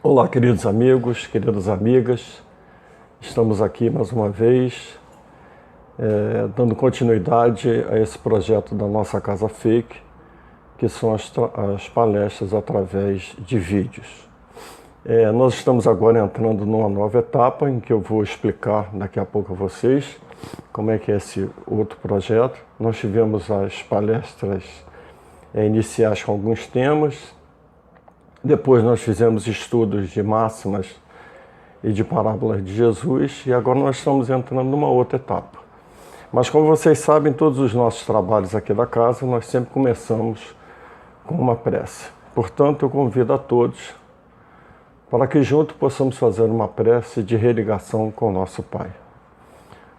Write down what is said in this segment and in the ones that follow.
Olá, queridos amigos, queridas amigas. Estamos aqui mais uma vez, é, dando continuidade a esse projeto da nossa Casa Fake, que são as, as palestras através de vídeos. É, nós estamos agora entrando numa nova etapa em que eu vou explicar daqui a pouco a vocês como é que é esse outro projeto. Nós tivemos as palestras é, iniciais com alguns temas, depois nós fizemos estudos de máximas e de parábolas de Jesus e agora nós estamos entrando numa outra etapa. Mas como vocês sabem, todos os nossos trabalhos aqui da casa, nós sempre começamos com uma prece. Portanto, eu convido a todos para que juntos possamos fazer uma prece de religação com o nosso Pai.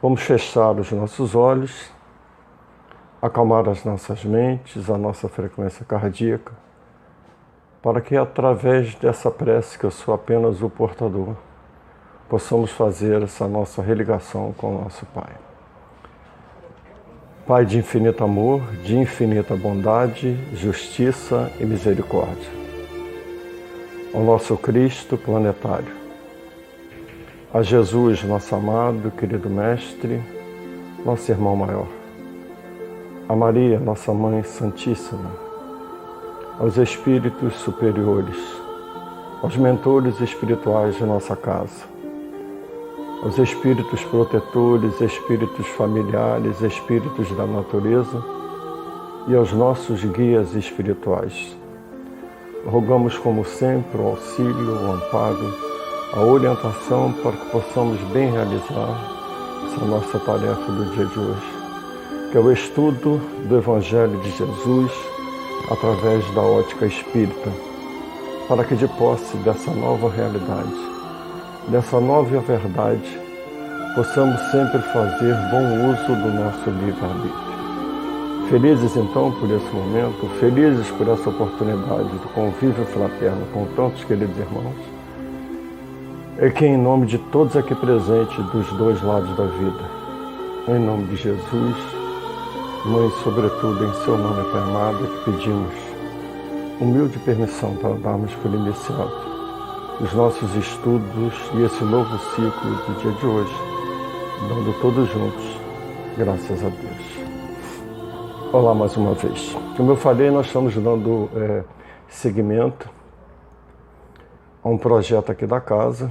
Vamos fechar os nossos olhos, acalmar as nossas mentes, a nossa frequência cardíaca para que através dessa prece, que eu sou apenas o portador, possamos fazer essa nossa religação com o nosso Pai. Pai de infinito amor, de infinita bondade, justiça e misericórdia. Ao nosso Cristo planetário, a Jesus, nosso amado, querido Mestre, nosso irmão maior, a Maria, nossa Mãe Santíssima, aos espíritos superiores, aos mentores espirituais de nossa casa, aos espíritos protetores, espíritos familiares, espíritos da natureza e aos nossos guias espirituais. Rogamos, como sempre, o auxílio, o amparo, a orientação para que possamos bem realizar essa nossa tarefa do dia de hoje, que é o estudo do Evangelho de Jesus através da ótica espírita, para que de posse dessa nova realidade, dessa nova verdade, possamos sempre fazer bom uso do nosso livre-arbítrio. Felizes então por esse momento, felizes por essa oportunidade do convívio fraterno com tantos queridos irmãos, é que em nome de todos aqui presentes dos dois lados da vida, em nome de Jesus, Mãe, sobretudo em seu nome, Pai amado, que pedimos humilde permissão para darmos por iniciado os nossos estudos e esse novo ciclo do dia de hoje, dando todos juntos, graças a Deus. Olá mais uma vez. Como eu falei, nós estamos dando é, seguimento a um projeto aqui da casa,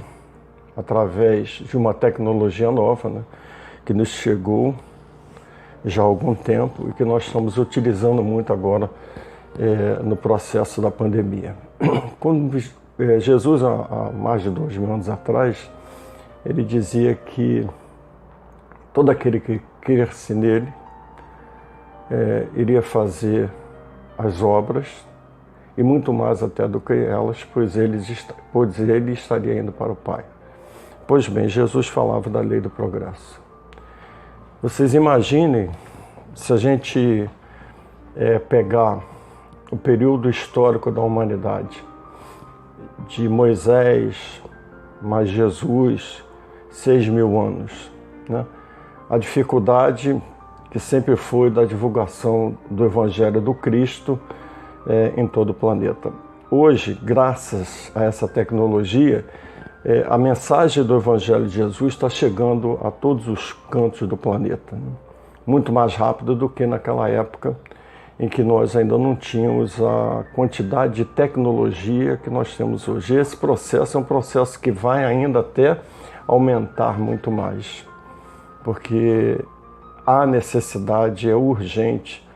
através de uma tecnologia nova né, que nos chegou já há algum tempo e que nós estamos utilizando muito agora é, no processo da pandemia. Quando é, Jesus, há, há mais de dois mil anos atrás, ele dizia que todo aquele que cresce nele é, iria fazer as obras e muito mais até do que elas, pois ele, pois ele estaria indo para o Pai. Pois bem, Jesus falava da lei do progresso. Vocês imaginem se a gente é, pegar o período histórico da humanidade, de Moisés mais Jesus, seis mil anos. Né? A dificuldade que sempre foi da divulgação do Evangelho do Cristo é, em todo o planeta. Hoje, graças a essa tecnologia, é, a mensagem do Evangelho de Jesus está chegando a todos os cantos do planeta, né? muito mais rápido do que naquela época em que nós ainda não tínhamos a quantidade de tecnologia que nós temos hoje. Esse processo é um processo que vai ainda até aumentar muito mais, porque a necessidade é urgente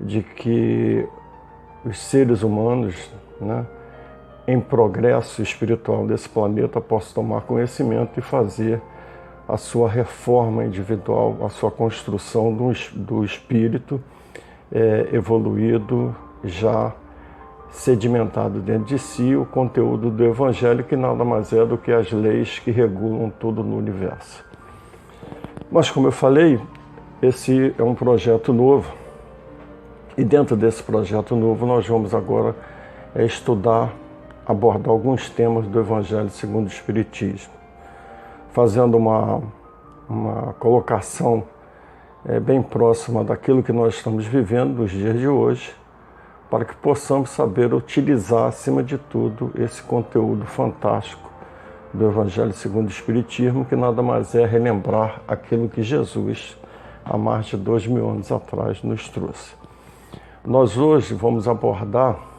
de que os seres humanos, né, em progresso espiritual desse planeta possa tomar conhecimento e fazer a sua reforma individual, a sua construção do, do espírito é, evoluído, já sedimentado dentro de si, o conteúdo do Evangelho, que nada mais é do que as leis que regulam tudo no universo. Mas, como eu falei, esse é um projeto novo, e dentro desse projeto novo, nós vamos agora é, estudar abordar alguns temas do Evangelho segundo o Espiritismo, fazendo uma, uma colocação é, bem próxima daquilo que nós estamos vivendo nos dias de hoje, para que possamos saber utilizar, acima de tudo, esse conteúdo fantástico do Evangelho segundo o Espiritismo, que nada mais é relembrar aquilo que Jesus, há mais de dois mil anos atrás, nos trouxe. Nós hoje vamos abordar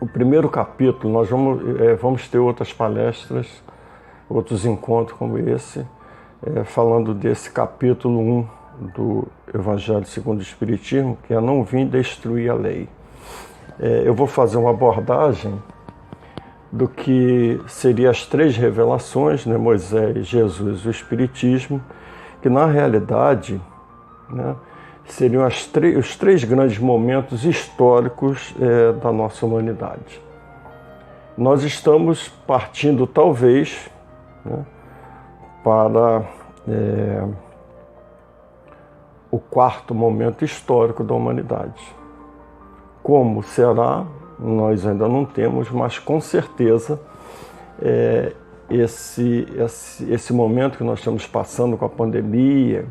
o primeiro capítulo, nós vamos, é, vamos ter outras palestras, outros encontros como esse, é, falando desse capítulo 1 do Evangelho segundo o Espiritismo, que é não vim destruir a lei. É, eu vou fazer uma abordagem do que seriam as três revelações, né, Moisés, Jesus e o Espiritismo, que na realidade né, seriam os três grandes momentos históricos é, da nossa humanidade. Nós estamos partindo, talvez, né, para é, o quarto momento histórico da humanidade. Como será, nós ainda não temos, mas com certeza é, esse, esse, esse momento que nós estamos passando com a pandemia,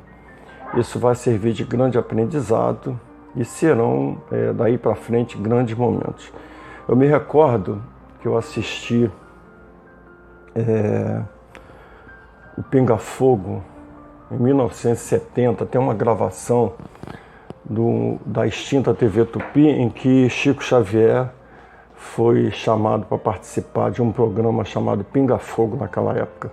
isso vai servir de grande aprendizado e serão é, daí para frente grandes momentos. Eu me recordo que eu assisti é, o Pinga Fogo em 1970, tem uma gravação do, da extinta TV Tupi em que Chico Xavier foi chamado para participar de um programa chamado Pinga Fogo naquela época.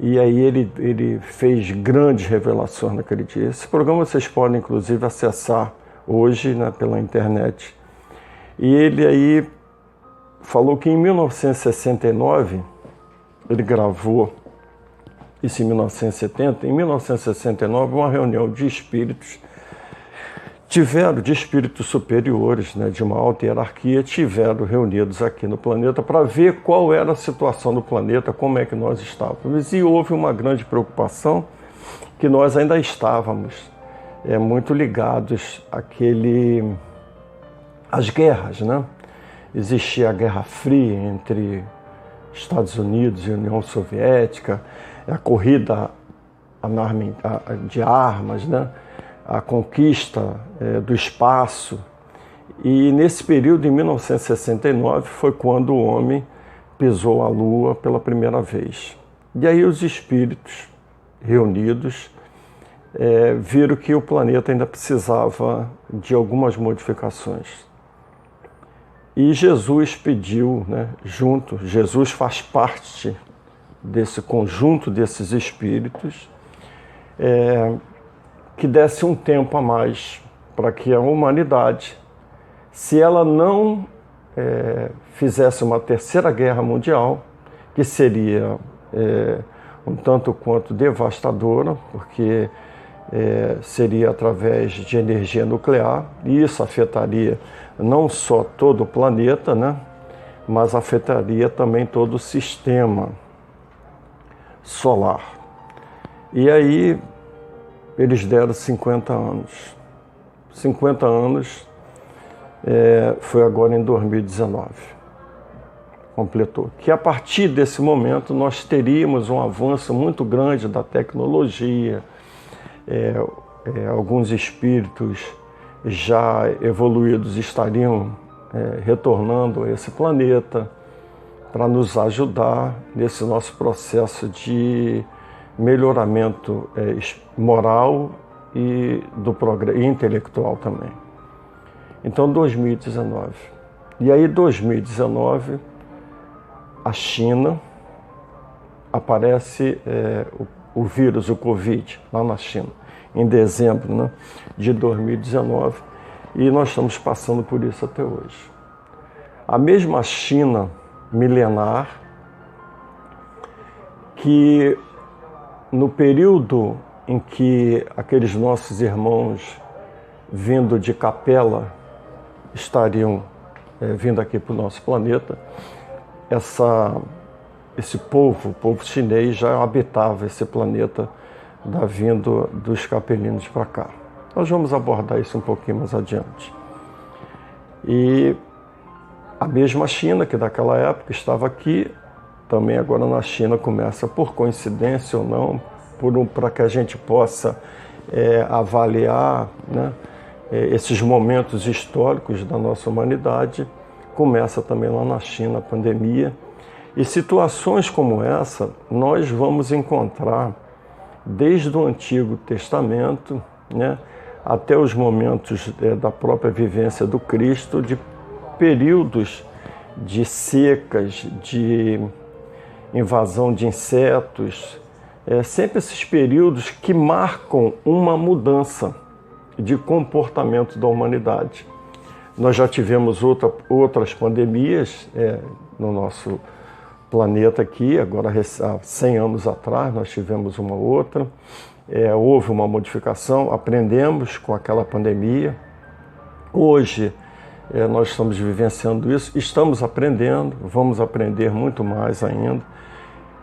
E aí ele, ele fez grandes revelações naquele dia. Esse programa vocês podem inclusive acessar hoje né, pela internet. E ele aí falou que em 1969 ele gravou isso em 1970. Em 1969, uma reunião de espíritos tiveram, de espíritos superiores, né, de uma alta hierarquia, tiveram reunidos aqui no planeta para ver qual era a situação do planeta, como é que nós estávamos. E houve uma grande preocupação que nós ainda estávamos é, muito ligados àquele, às guerras, né? Existia a Guerra Fria entre Estados Unidos e União Soviética, a corrida de armas, né? A conquista é, do espaço. E nesse período, em 1969, foi quando o homem pisou a Lua pela primeira vez. E aí os espíritos reunidos é, viram que o planeta ainda precisava de algumas modificações. E Jesus pediu, né, junto, Jesus faz parte desse conjunto desses espíritos, é, que desse um tempo a mais para que a humanidade, se ela não é, fizesse uma terceira guerra mundial, que seria é, um tanto quanto devastadora, porque é, seria através de energia nuclear, e isso afetaria não só todo o planeta, né, mas afetaria também todo o sistema solar. E aí eles deram 50 anos. 50 anos é, foi agora em 2019. Completou. Que a partir desse momento nós teríamos um avanço muito grande da tecnologia, é, é, alguns espíritos já evoluídos estariam é, retornando a esse planeta para nos ajudar nesse nosso processo de melhoramento é, moral e do e intelectual também. Então 2019. E aí 2019 a China aparece é, o, o, vírus, o Covid, lá na China, em dezembro né, de 2019, e nós estamos passando por isso até hoje. A mesma China milenar que no período em que aqueles nossos irmãos vindo de capela estariam é, vindo aqui para o nosso planeta, essa, esse povo, o povo chinês, já habitava esse planeta da vindo dos capelinos para cá. Nós vamos abordar isso um pouquinho mais adiante. E a mesma China, que daquela época estava aqui, também agora na China começa, por coincidência ou não, um, para que a gente possa é, avaliar né, é, esses momentos históricos da nossa humanidade, começa também lá na China a pandemia. E situações como essa nós vamos encontrar desde o Antigo Testamento né, até os momentos é, da própria vivência do Cristo, de períodos de secas, de invasão de insetos, é, sempre esses períodos que marcam uma mudança de comportamento da humanidade. Nós já tivemos outra, outras pandemias é, no nosso planeta aqui, agora há 100 anos atrás nós tivemos uma outra, é, houve uma modificação, aprendemos com aquela pandemia. Hoje é, nós estamos vivenciando isso, estamos aprendendo, vamos aprender muito mais ainda.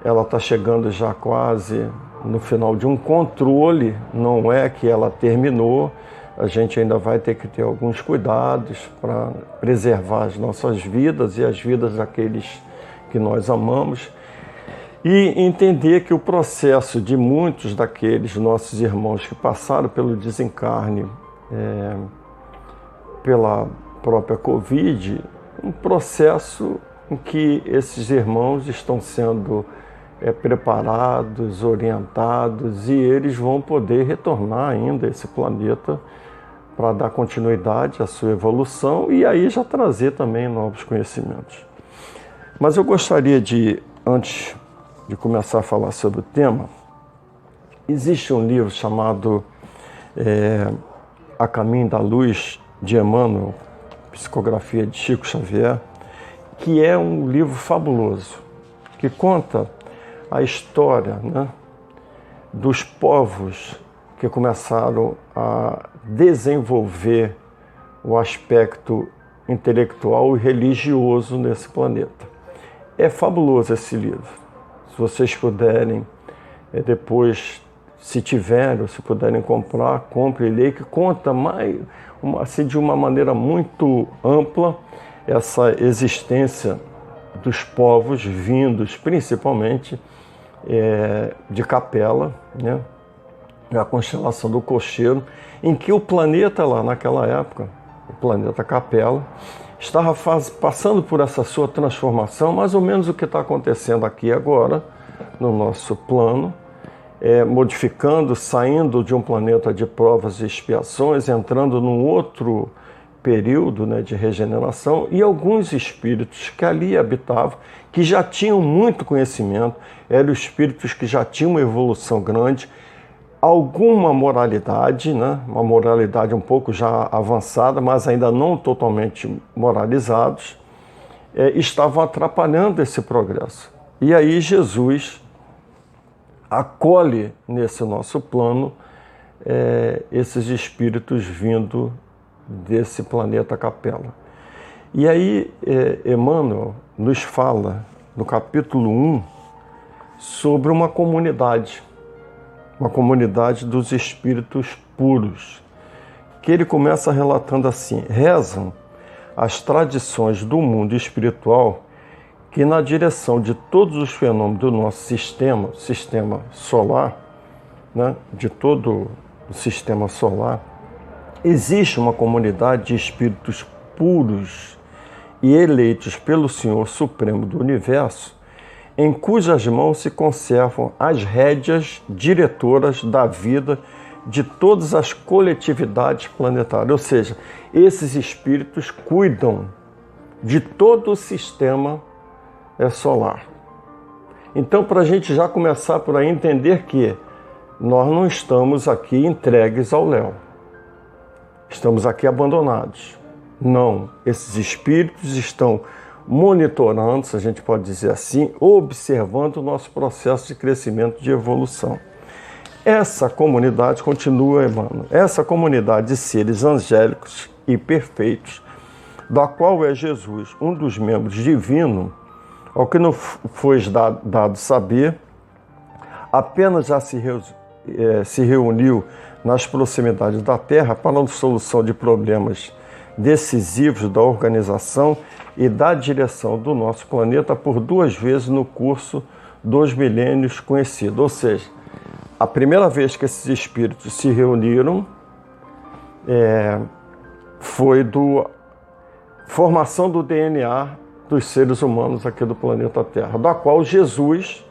Ela está chegando já quase no final de um controle, não é que ela terminou, a gente ainda vai ter que ter alguns cuidados para preservar as nossas vidas e as vidas daqueles que nós amamos e entender que o processo de muitos daqueles nossos irmãos que passaram pelo desencarne, é, pela própria Covid, um processo em que esses irmãos estão sendo é, preparados, orientados e eles vão poder retornar ainda a esse planeta para dar continuidade à sua evolução e aí já trazer também novos conhecimentos. Mas eu gostaria de, antes de começar a falar sobre o tema, existe um livro chamado é, A Caminho da Luz de Emmanuel, psicografia de Chico Xavier, que é um livro fabuloso, que conta a história né, dos povos que começaram a desenvolver o aspecto intelectual e religioso nesse planeta. É fabuloso esse livro. Se vocês puderem é, depois, se tiverem, se puderem comprar, compre e leia, que conta mais, assim, de uma maneira muito ampla essa existência dos povos vindos principalmente é, de Capela, né? a constelação do Cocheiro, em que o planeta lá naquela época, o planeta Capela, estava faz, passando por essa sua transformação, mais ou menos o que está acontecendo aqui agora, no nosso plano, é, modificando, saindo de um planeta de provas e expiações, entrando num outro período né, de regeneração, e alguns espíritos que ali habitavam, que já tinham muito conhecimento, eram espíritos que já tinham uma evolução grande, alguma moralidade, né? uma moralidade um pouco já avançada, mas ainda não totalmente moralizados, é, estavam atrapalhando esse progresso. E aí Jesus acolhe nesse nosso plano é, esses espíritos vindo desse planeta Capela. E aí é, Emmanuel nos fala no capítulo 1 sobre uma comunidade uma comunidade dos espíritos puros, que ele começa relatando assim: rezam as tradições do mundo espiritual que, na direção de todos os fenômenos do nosso sistema, sistema solar, né, de todo o sistema solar, existe uma comunidade de espíritos puros e eleitos pelo Senhor Supremo do Universo em cujas mãos se conservam as rédeas diretoras da vida de todas as coletividades planetárias. Ou seja, esses espíritos cuidam de todo o sistema é, solar. Então, para a gente já começar por aí entender que nós não estamos aqui entregues ao Léo, estamos aqui abandonados. Não, esses espíritos estão monitorando, se a gente pode dizer assim, observando o nosso processo de crescimento, de evolução. Essa comunidade continua, Emmanuel, essa comunidade de seres angélicos e perfeitos, da qual é Jesus, um dos membros divino, ao que não foi dado saber, apenas já se, é, se reuniu nas proximidades da Terra para a solução de problemas decisivos da organização e da direção do nosso planeta por duas vezes no curso dos milênios conhecido. Ou seja, a primeira vez que esses espíritos se reuniram é, foi do formação do DNA dos seres humanos aqui do planeta Terra, da qual Jesus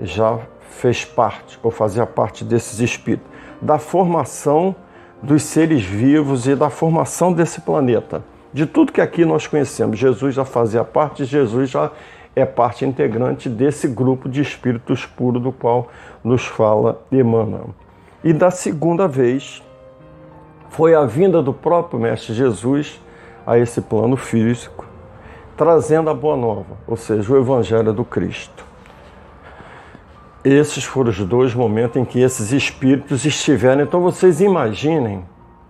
já fez parte, ou fazia parte desses espíritos, da formação dos seres vivos e da formação desse planeta. De tudo que aqui nós conhecemos, Jesus já fazia parte, Jesus já é parte integrante desse grupo de espíritos puros do qual nos fala Emmanuel. E da segunda vez foi a vinda do próprio Mestre Jesus a esse plano físico, trazendo a boa nova, ou seja, o Evangelho do Cristo. Esses foram os dois momentos em que esses espíritos estiveram. Então vocês imaginem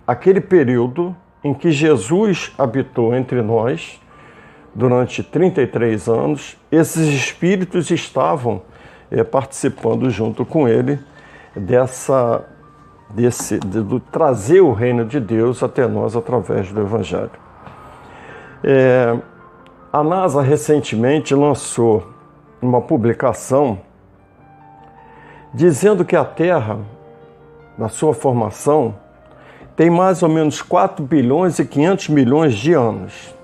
aquele período em que Jesus habitou entre nós durante 33 anos, esses espíritos estavam é, participando junto com ele dessa desse de, de, trazer o reino de Deus até nós através do Evangelho. É, a NASA recentemente lançou uma publicação dizendo que a Terra, na sua formação, tem mais ou menos 4 bilhões e 500 milhões de anos.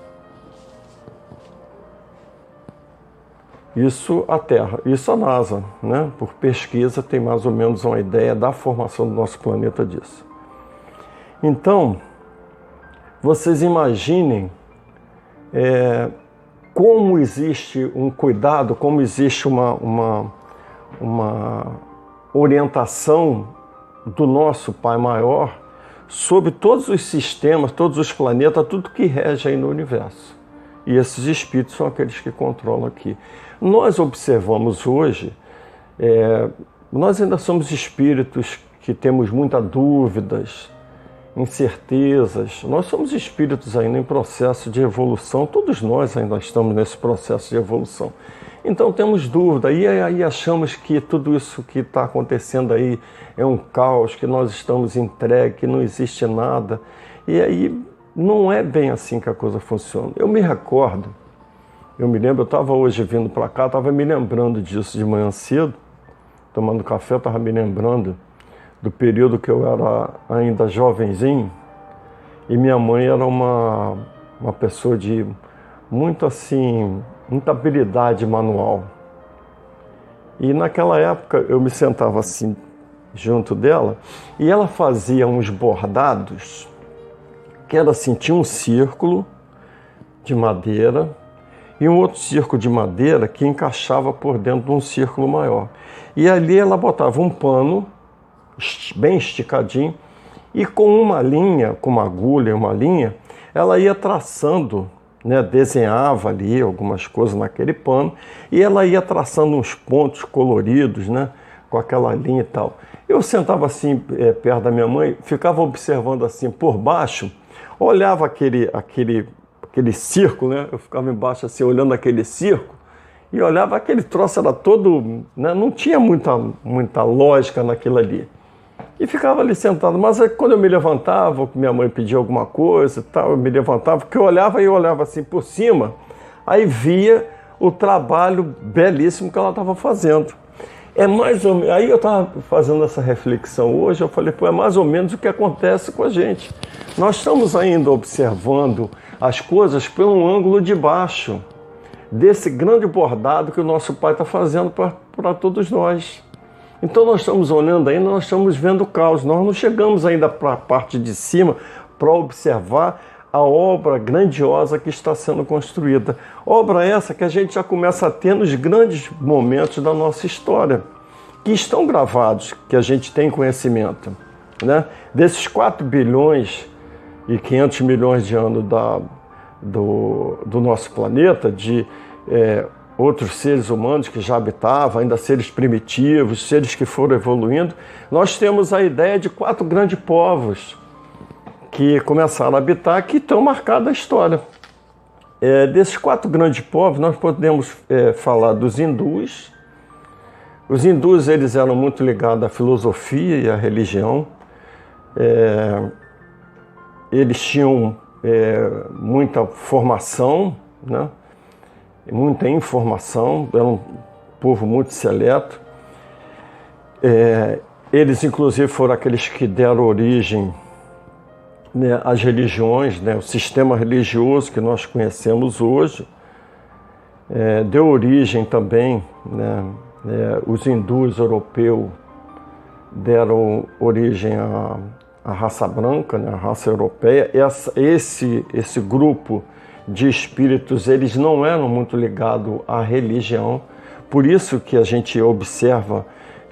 Isso a Terra, isso a NASA, né? por pesquisa, tem mais ou menos uma ideia da formação do nosso planeta disso. Então, vocês imaginem é, como existe um cuidado, como existe uma, uma, uma orientação do nosso Pai Maior sobre todos os sistemas, todos os planetas, tudo que rege aí no universo. E esses espíritos são aqueles que controlam aqui. Nós observamos hoje, é, nós ainda somos espíritos que temos muitas dúvidas, incertezas. Nós somos espíritos ainda em processo de evolução, todos nós ainda estamos nesse processo de evolução. Então temos dúvida, e aí achamos que tudo isso que está acontecendo aí é um caos, que nós estamos entregues, que não existe nada. E aí não é bem assim que a coisa funciona. Eu me recordo eu me lembro, eu estava hoje vindo para cá, estava me lembrando disso de manhã cedo, tomando café, estava me lembrando do período que eu era ainda jovenzinho e minha mãe era uma, uma pessoa de muito assim, muita habilidade manual. E naquela época eu me sentava assim junto dela e ela fazia uns bordados que era assim, tinha um círculo de madeira e um outro círculo de madeira que encaixava por dentro de um círculo maior. E ali ela botava um pano bem esticadinho e com uma linha, com uma agulha e uma linha, ela ia traçando, né, desenhava ali algumas coisas naquele pano e ela ia traçando uns pontos coloridos, né, com aquela linha e tal. Eu sentava assim é, perto da minha mãe, ficava observando assim por baixo, olhava aquele, aquele aquele circo, né? Eu ficava embaixo assim, olhando aquele circo e olhava aquele troço era todo, né? não tinha muita, muita lógica naquilo ali. E ficava ali sentado, mas quando eu me levantava, minha mãe pedia alguma coisa tal, eu me levantava, porque eu olhava e olhava assim por cima, aí via o trabalho belíssimo que ela estava fazendo. É mais ou menos, aí eu estava fazendo essa reflexão hoje, eu falei, pô, é mais ou menos o que acontece com a gente. Nós estamos ainda observando as coisas por um ângulo de baixo desse grande bordado que o nosso Pai está fazendo para todos nós. Então nós estamos olhando ainda, nós estamos vendo o caos, nós não chegamos ainda para a parte de cima para observar a obra grandiosa que está sendo construída. Obra essa que a gente já começa a ter nos grandes momentos da nossa história, que estão gravados, que a gente tem conhecimento. Né? Desses 4 bilhões e 500 milhões de anos da, do, do nosso planeta, de é, outros seres humanos que já habitavam, ainda seres primitivos, seres que foram evoluindo, nós temos a ideia de quatro grandes povos que começaram a habitar, que estão marcados a história. É, desses quatro grandes povos, nós podemos é, falar dos hindus. Os hindus eles eram muito ligados à filosofia e à religião. É, eles tinham é, muita formação, né? Muita informação, era um povo muito seleto. É, eles, inclusive, foram aqueles que deram origem né, as religiões, né, o sistema religioso que nós conhecemos hoje, é, deu origem também, né, é, os hindus europeus deram origem à, à raça branca, né, à raça europeia. Essa, esse, esse grupo de espíritos, eles não eram muito ligados à religião, por isso que a gente observa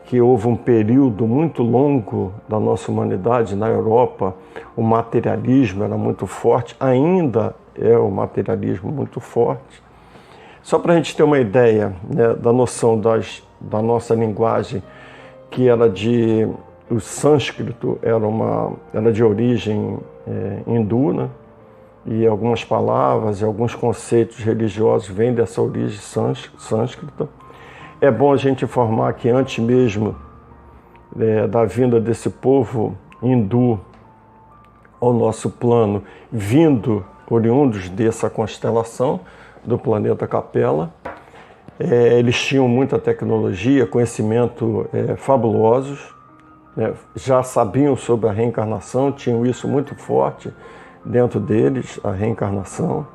que houve um período muito longo da nossa humanidade na Europa, o materialismo era muito forte, ainda é o materialismo muito forte. Só para a gente ter uma ideia né, da noção das, da nossa linguagem, que era de. O sânscrito era, uma, era de origem é, hindu, né? E algumas palavras e alguns conceitos religiosos vêm dessa origem sânscrita. É bom a gente informar que antes mesmo é, da vinda desse povo hindu ao nosso plano, vindo oriundos dessa constelação do planeta Capela, é, eles tinham muita tecnologia, conhecimento é, fabulosos, né? já sabiam sobre a reencarnação, tinham isso muito forte dentro deles, a reencarnação.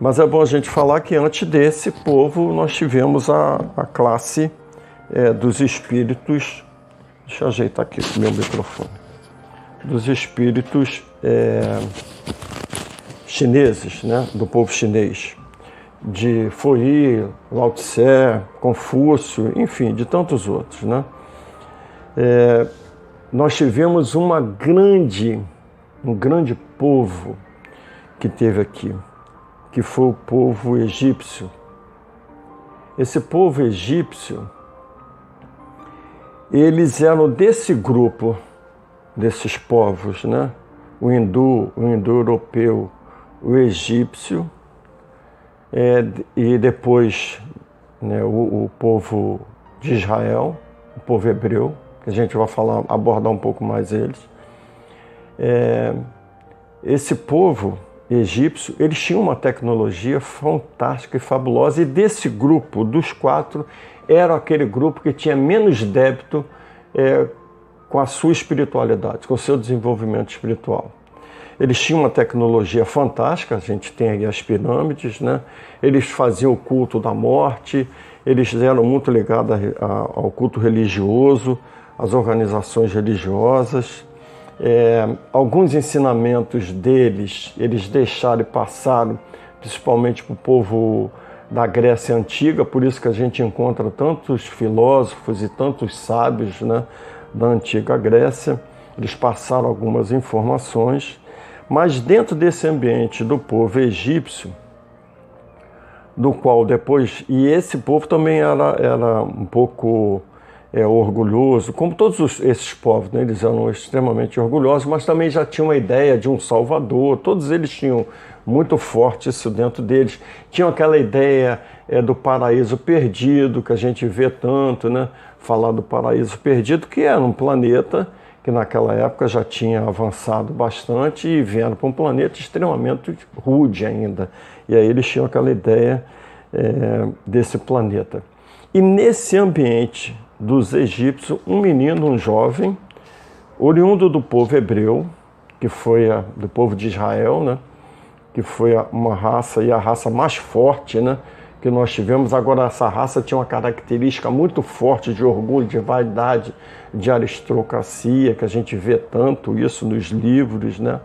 Mas é bom a gente falar que antes desse povo nós tivemos a, a classe é, dos espíritos. Deixa eu ajeitar aqui o meu microfone. Dos espíritos é, chineses, né, do povo chinês, de Foyi, Lao Tse, Confúcio, enfim, de tantos outros. Né? É, nós tivemos uma grande, um grande povo que teve aqui que foi o povo egípcio. Esse povo egípcio, eles eram desse grupo, desses povos, né? O hindu, o indo-europeu, o egípcio, é, e depois né, o, o, povo de Israel, o povo hebreu, que a gente vai falar, abordar um pouco mais eles. É, esse povo egípcio, eles tinham uma tecnologia fantástica e fabulosa, e desse grupo, dos quatro, era aquele grupo que tinha menos débito é, com a sua espiritualidade, com o seu desenvolvimento espiritual. Eles tinham uma tecnologia fantástica, a gente tem aí as pirâmides, né? eles faziam o culto da morte, eles eram muito ligados ao culto religioso, às organizações religiosas, é, alguns ensinamentos deles, eles deixaram e passaram, principalmente para o povo da Grécia Antiga, por isso que a gente encontra tantos filósofos e tantos sábios né, da Antiga Grécia. Eles passaram algumas informações, mas dentro desse ambiente do povo egípcio, do qual depois. E esse povo também era, era um pouco é, orgulhoso, como todos os, esses povos, né, eles eram extremamente orgulhosos, mas também já tinham uma ideia de um Salvador, todos eles tinham muito forte isso dentro deles. Tinham aquela ideia é, do paraíso perdido, que a gente vê tanto, né, falar do paraíso perdido, que era um planeta que naquela época já tinha avançado bastante e vieram para um planeta extremamente rude ainda. E aí eles tinham aquela ideia é, desse planeta. E nesse ambiente dos egípcios um menino, um jovem, oriundo do povo hebreu, que foi a, do povo de Israel, né? que foi a, uma raça e a raça mais forte né? que nós tivemos. Agora, essa raça tinha uma característica muito forte de orgulho, de vaidade, de aristocracia, que a gente vê tanto isso nos livros né?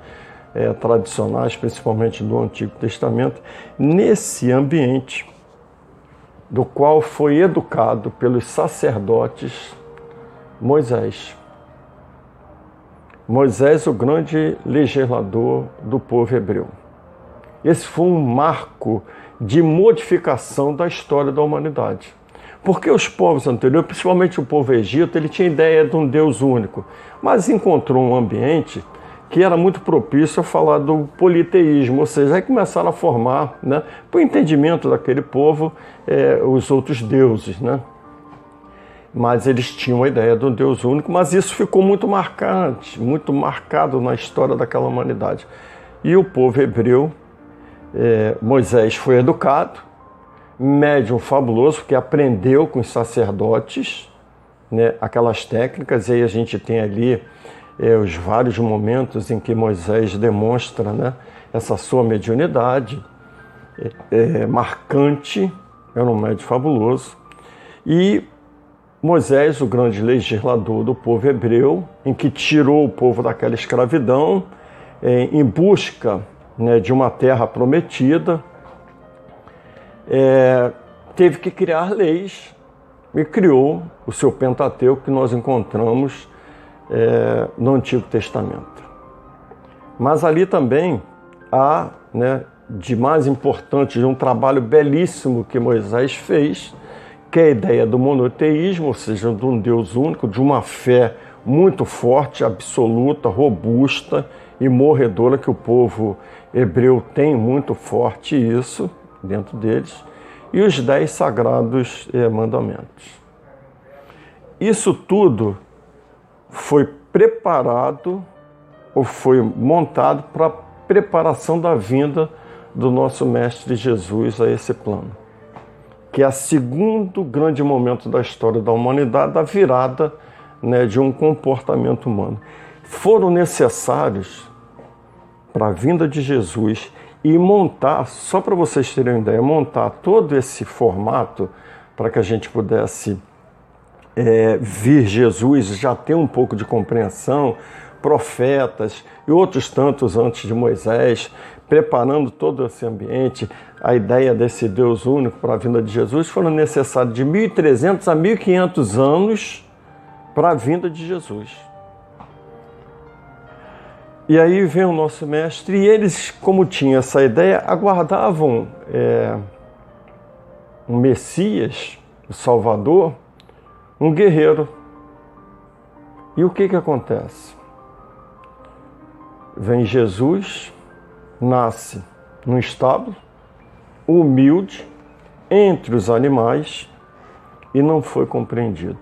É, tradicionais, principalmente do Antigo Testamento. Nesse ambiente, do qual foi educado pelos sacerdotes Moisés. Moisés, o grande legislador do povo hebreu. Esse foi um marco de modificação da história da humanidade. Porque os povos anteriores, principalmente o povo egito, ele tinha ideia de um Deus único, mas encontrou um ambiente que era muito propício a falar do politeísmo, ou seja, aí começaram a formar, né, para o entendimento daquele povo, é, os outros deuses. Né? Mas eles tinham a ideia de um Deus único, mas isso ficou muito marcante, muito marcado na história daquela humanidade. E o povo hebreu, é, Moisés foi educado, médium fabuloso, porque aprendeu com os sacerdotes né, aquelas técnicas, e aí a gente tem ali é, os vários momentos em que Moisés demonstra né, essa sua mediunidade é, é, marcante, era um médio fabuloso. E Moisés, o grande legislador do povo hebreu, em que tirou o povo daquela escravidão é, em busca né, de uma terra prometida, é, teve que criar leis e criou o seu Pentateuco que nós encontramos é, no Antigo Testamento. Mas ali também há, né, de mais importante, de um trabalho belíssimo que Moisés fez, que é a ideia do monoteísmo, ou seja, de um Deus único, de uma fé muito forte, absoluta, robusta e morredora, que o povo hebreu tem muito forte isso dentro deles, e os dez sagrados eh, mandamentos. Isso tudo foi preparado ou foi montado para a preparação da vinda do nosso Mestre Jesus a esse plano, que é o segundo grande momento da história da humanidade, da virada né, de um comportamento humano. Foram necessários para a vinda de Jesus e montar, só para vocês terem uma ideia, montar todo esse formato para que a gente pudesse é, vir Jesus, já ter um pouco de compreensão, profetas e outros tantos antes de Moisés, preparando todo esse ambiente, a ideia desse Deus único para a vinda de Jesus, foram necessários de 1.300 a 1.500 anos para a vinda de Jesus. E aí vem o nosso mestre, e eles, como tinham essa ideia, aguardavam é, um Messias, o Salvador, um guerreiro. E o que, que acontece? Vem Jesus, nasce num estábulo, humilde, entre os animais, e não foi compreendido.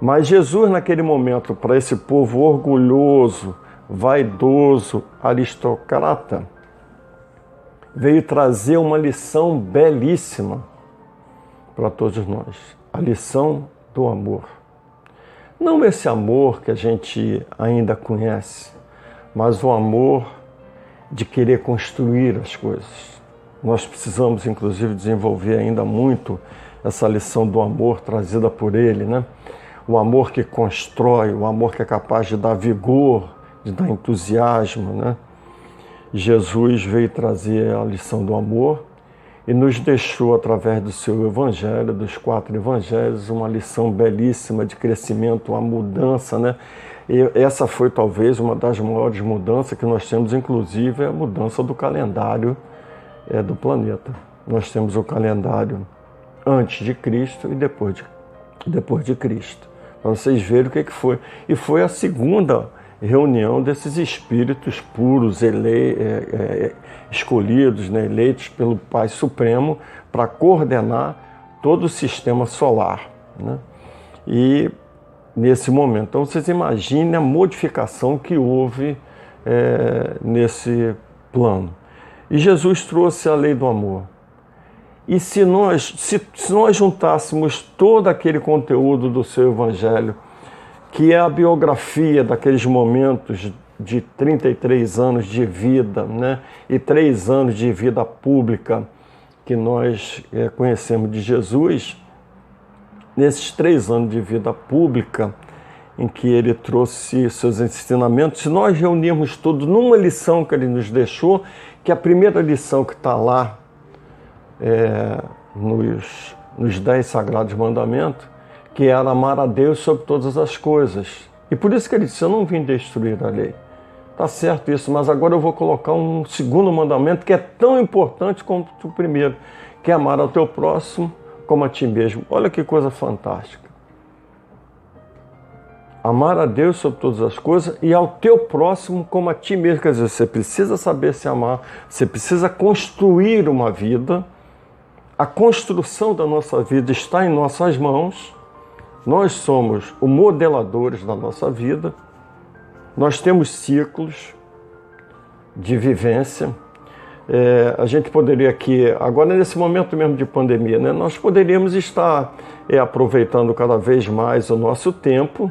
Mas Jesus, naquele momento, para esse povo orgulhoso, vaidoso, aristocrata, veio trazer uma lição belíssima para todos nós: a lição do amor. Não esse amor que a gente ainda conhece, mas o amor de querer construir as coisas. Nós precisamos, inclusive, desenvolver ainda muito essa lição do amor trazida por ele, né? O amor que constrói, o amor que é capaz de dar vigor, de dar entusiasmo, né? Jesus veio trazer a lição do amor e nos deixou, através do seu evangelho, dos quatro evangelhos, uma lição belíssima de crescimento, uma mudança, né? E essa foi talvez uma das maiores mudanças que nós temos, inclusive, é a mudança do calendário é, do planeta. Nós temos o calendário antes de Cristo e depois de, depois de Cristo. Para vocês verem o que, que foi. E foi a segunda reunião desses espíritos puros, ele, é, é, escolhidos, né, eleitos pelo Pai Supremo para coordenar todo o sistema solar. Né? E nesse momento, então vocês imaginem a modificação que houve é, nesse plano. E Jesus trouxe a lei do amor. E se nós, se, se nós juntássemos todo aquele conteúdo do seu evangelho, que é a biografia daqueles momentos de 33 anos de vida, né? E três anos de vida pública que nós é, conhecemos de Jesus. Nesses três anos de vida pública, em que ele trouxe seus ensinamentos, se nós reunirmos tudo numa lição que ele nos deixou, que a primeira lição que está lá é, nos, nos Dez Sagrados Mandamentos, que era amar a Deus sobre todas as coisas. E por isso que ele disse: Eu não vim destruir a lei. Tá certo isso, mas agora eu vou colocar um segundo mandamento que é tão importante quanto o primeiro, que é amar ao teu próximo como a ti mesmo. Olha que coisa fantástica. Amar a Deus sobre todas as coisas e ao teu próximo como a ti mesmo. Quer dizer, você precisa saber se amar, você precisa construir uma vida. A construção da nossa vida está em nossas mãos nós somos os modeladores da nossa vida, nós temos ciclos de vivência. É, a gente poderia aqui, agora nesse momento mesmo de pandemia, né, nós poderíamos estar é, aproveitando cada vez mais o nosso tempo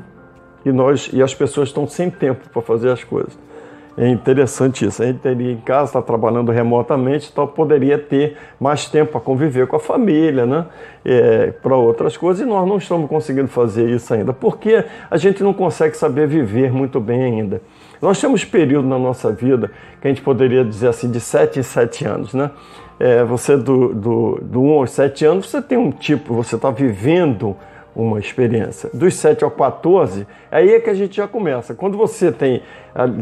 e nós e as pessoas estão sem tempo para fazer as coisas. É interessante isso. A gente teria em casa, está trabalhando remotamente, então poderia ter mais tempo para conviver com a família, né? É, para outras coisas, e nós não estamos conseguindo fazer isso ainda, porque a gente não consegue saber viver muito bem ainda. Nós temos período na nossa vida que a gente poderia dizer assim, de 7 em 7 anos, né? É, você do, do, do 1 aos 7 anos, você tem um tipo, você está vivendo uma experiência. Dos 7 ao 14, aí é que a gente já começa. Quando você tem,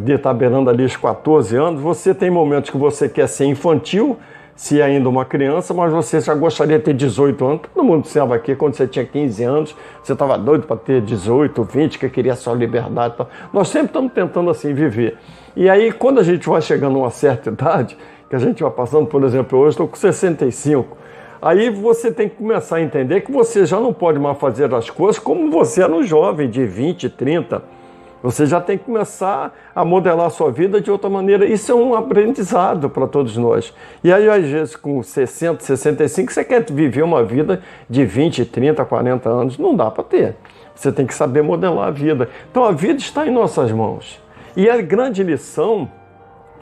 está beirando ali os 14 anos, você tem momentos que você quer ser infantil, se ainda uma criança, mas você já gostaria de ter 18 anos. Todo mundo observa aqui, quando você tinha 15 anos, você estava doido para ter 18, 20, que queria só liberdade. Nós sempre estamos tentando assim viver. E aí, quando a gente vai chegando a uma certa idade, que a gente vai passando, por exemplo, hoje estou com 65, Aí você tem que começar a entender que você já não pode mais fazer as coisas como você era um jovem de 20, 30. Você já tem que começar a modelar a sua vida de outra maneira. Isso é um aprendizado para todos nós. E aí, às vezes, com 60, 65, você quer viver uma vida de 20, 30, 40 anos. Não dá para ter. Você tem que saber modelar a vida. Então, a vida está em nossas mãos. E a grande lição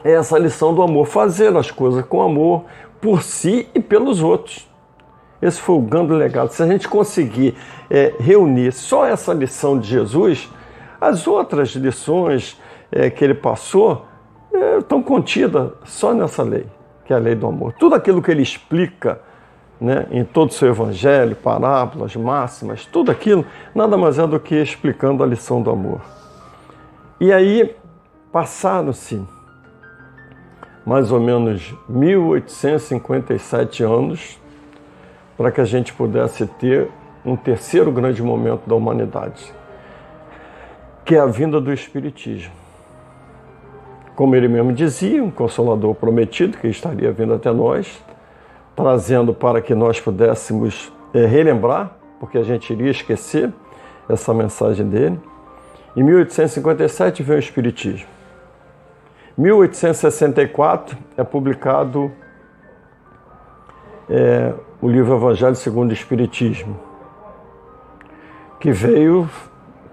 é essa lição do amor. Fazer as coisas com amor, por si e pelos outros. Esse foi o grande legado. Se a gente conseguir é, reunir só essa lição de Jesus, as outras lições é, que ele passou é, estão contidas só nessa lei, que é a lei do amor. Tudo aquilo que ele explica né, em todo o seu evangelho, parábolas, máximas, tudo aquilo, nada mais é do que explicando a lição do amor. E aí passaram-se mais ou menos 1857 anos para que a gente pudesse ter um terceiro grande momento da humanidade, que é a vinda do Espiritismo. Como ele mesmo dizia, um consolador prometido que estaria vindo até nós, trazendo para que nós pudéssemos é, relembrar, porque a gente iria esquecer essa mensagem dele. Em 1857 veio o Espiritismo. 1864 é publicado é, o livro Evangelho segundo o Espiritismo, que veio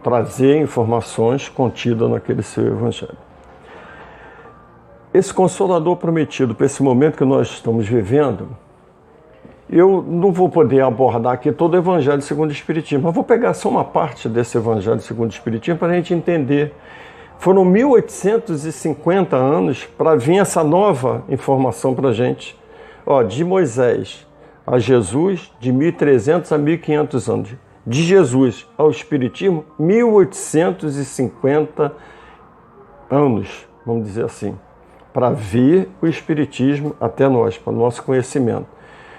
trazer informações contidas naquele seu Evangelho. Esse consolador prometido para esse momento que nós estamos vivendo, eu não vou poder abordar aqui todo o Evangelho segundo o Espiritismo, mas vou pegar só uma parte desse Evangelho segundo o Espiritismo para a gente entender foram 1850 anos para vir essa nova informação para a gente. Ó, de Moisés a Jesus, de 1300 a 1500 anos. De Jesus ao Espiritismo, 1850 anos, vamos dizer assim, para vir o Espiritismo até nós, para o nosso conhecimento.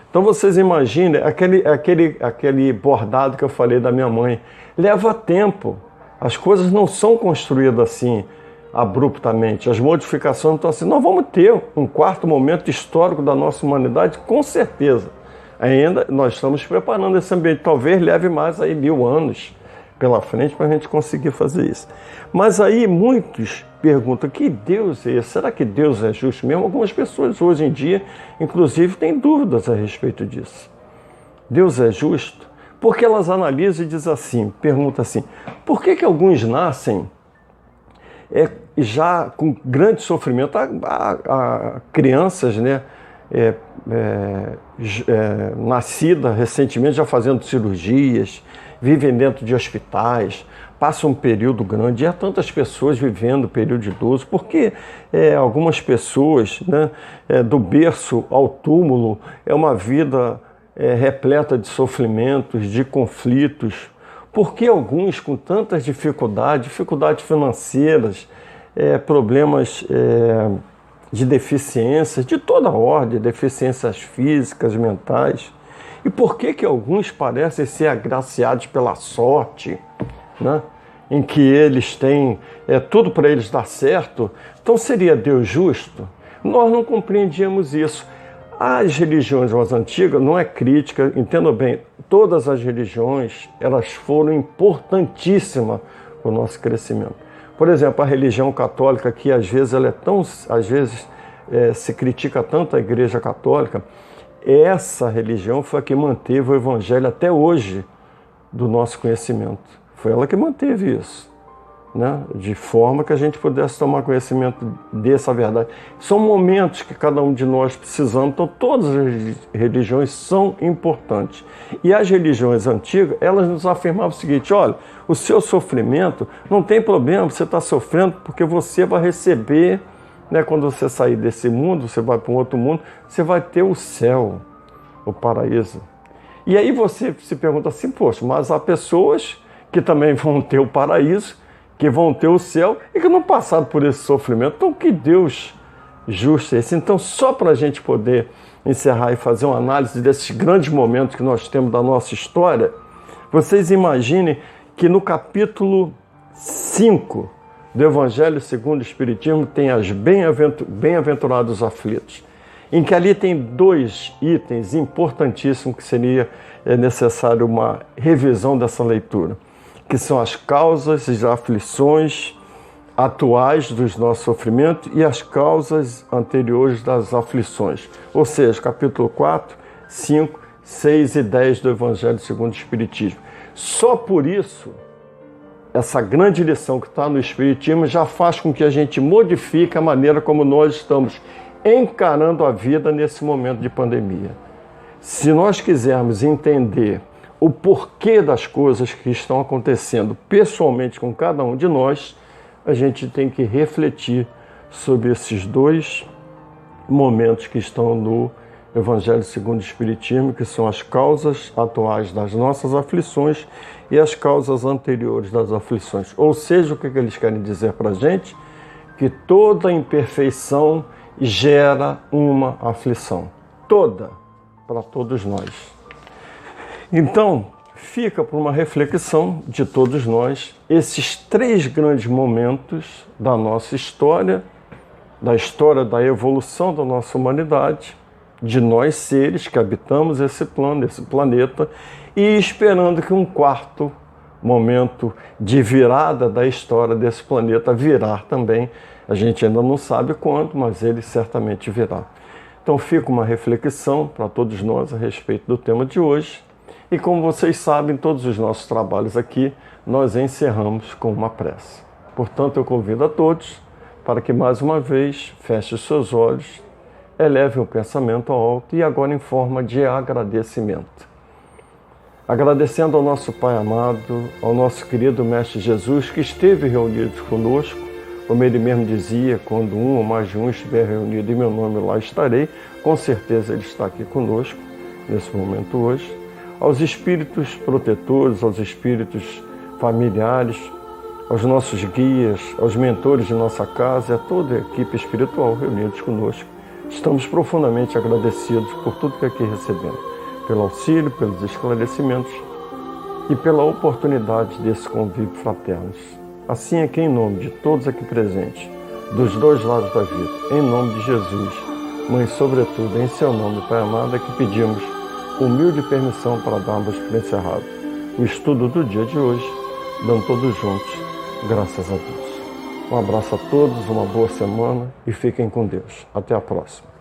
Então vocês imaginem aquele, aquele, aquele bordado que eu falei da minha mãe. Leva tempo. As coisas não são construídas assim abruptamente. As modificações estão assim. Nós vamos ter um quarto momento histórico da nossa humanidade, com certeza. Ainda nós estamos preparando esse ambiente. Talvez leve mais aí mil anos pela frente para a gente conseguir fazer isso. Mas aí muitos perguntam: que Deus é esse? Será que Deus é justo mesmo? Algumas pessoas hoje em dia, inclusive, têm dúvidas a respeito disso. Deus é justo? Porque elas analisam e dizem assim, perguntam assim, por que, que alguns nascem é, já com grande sofrimento? Há, há, há crianças, né, é, é, é, nascida recentemente, já fazendo cirurgias, vivem dentro de hospitais, passam um período grande, e há tantas pessoas vivendo período de idoso, porque é, algumas pessoas, né, é, do berço ao túmulo, é uma vida é, repleta de sofrimentos, de conflitos. Por que alguns com tantas dificuldades, dificuldades financeiras, é, problemas é, de deficiências de toda ordem, deficiências físicas, mentais? E por que que alguns parecem ser agraciados pela sorte, né? em que eles têm é, tudo para eles dar certo? Então seria Deus justo? Nós não compreendíamos isso. As religiões mais antigas, não é crítica, entendo bem, todas as religiões, elas foram importantíssimas para o nosso crescimento. Por exemplo, a religião católica, que às vezes ela é tão, às vezes é, se critica tanto a igreja católica, essa religião foi a que manteve o evangelho até hoje do nosso conhecimento. Foi ela que manteve isso. Né, de forma que a gente pudesse tomar conhecimento dessa verdade. São momentos que cada um de nós precisamos, então todas as religiões são importantes. E as religiões antigas, elas nos afirmavam o seguinte: olha, o seu sofrimento não tem problema, você está sofrendo porque você vai receber, né, quando você sair desse mundo, você vai para um outro mundo, você vai ter o céu, o paraíso. E aí você se pergunta assim, poxa, mas há pessoas que também vão ter o paraíso que vão ter o céu e que não passaram por esse sofrimento. Então, que Deus justo é esse? Então, só para a gente poder encerrar e fazer uma análise desses grandes momentos que nós temos da nossa história, vocês imaginem que no capítulo 5 do Evangelho segundo o Espiritismo tem as bem-aventurados aflitos, em que ali tem dois itens importantíssimos que seria é, necessário uma revisão dessa leitura que são as causas e aflições atuais dos nossos sofrimentos e as causas anteriores das aflições. Ou seja, capítulo 4, 5, 6 e 10 do Evangelho segundo o Espiritismo. Só por isso, essa grande lição que está no Espiritismo já faz com que a gente modifique a maneira como nós estamos encarando a vida nesse momento de pandemia. Se nós quisermos entender o porquê das coisas que estão acontecendo pessoalmente com cada um de nós, a gente tem que refletir sobre esses dois momentos que estão no Evangelho segundo o Espiritismo, que são as causas atuais das nossas aflições e as causas anteriores das aflições. Ou seja, o que eles querem dizer para a gente? Que toda imperfeição gera uma aflição. Toda, para todos nós. Então, fica por uma reflexão de todos nós esses três grandes momentos da nossa história, da história da evolução da nossa humanidade, de nós seres que habitamos esse plano, esse planeta, e esperando que um quarto momento de virada da história desse planeta virar também. A gente ainda não sabe quando, mas ele certamente virá. Então fica uma reflexão para todos nós a respeito do tema de hoje e como vocês sabem, todos os nossos trabalhos aqui nós encerramos com uma prece. Portanto, eu convido a todos para que mais uma vez feche os seus olhos, eleve o pensamento ao alto e agora em forma de agradecimento. Agradecendo ao nosso Pai amado, ao nosso querido Mestre Jesus que esteve reunido conosco, como ele mesmo dizia, quando um ou mais de um estiver reunido em meu nome, lá estarei. Com certeza ele está aqui conosco nesse momento hoje aos espíritos protetores, aos espíritos familiares, aos nossos guias, aos mentores de nossa casa e a toda a equipe espiritual reunidos conosco. Estamos profundamente agradecidos por tudo que aqui recebemos, pelo auxílio, pelos esclarecimentos e pela oportunidade desse convívio fraterno. Assim é que, em nome de todos aqui presentes, dos dois lados da vida, em nome de Jesus, Mãe, sobretudo, em seu nome, Pai amado, é que pedimos humilde permissão para darmos por encerrado o estudo do dia de hoje, dando todos juntos, graças a Deus. Um abraço a todos, uma boa semana e fiquem com Deus. Até a próxima.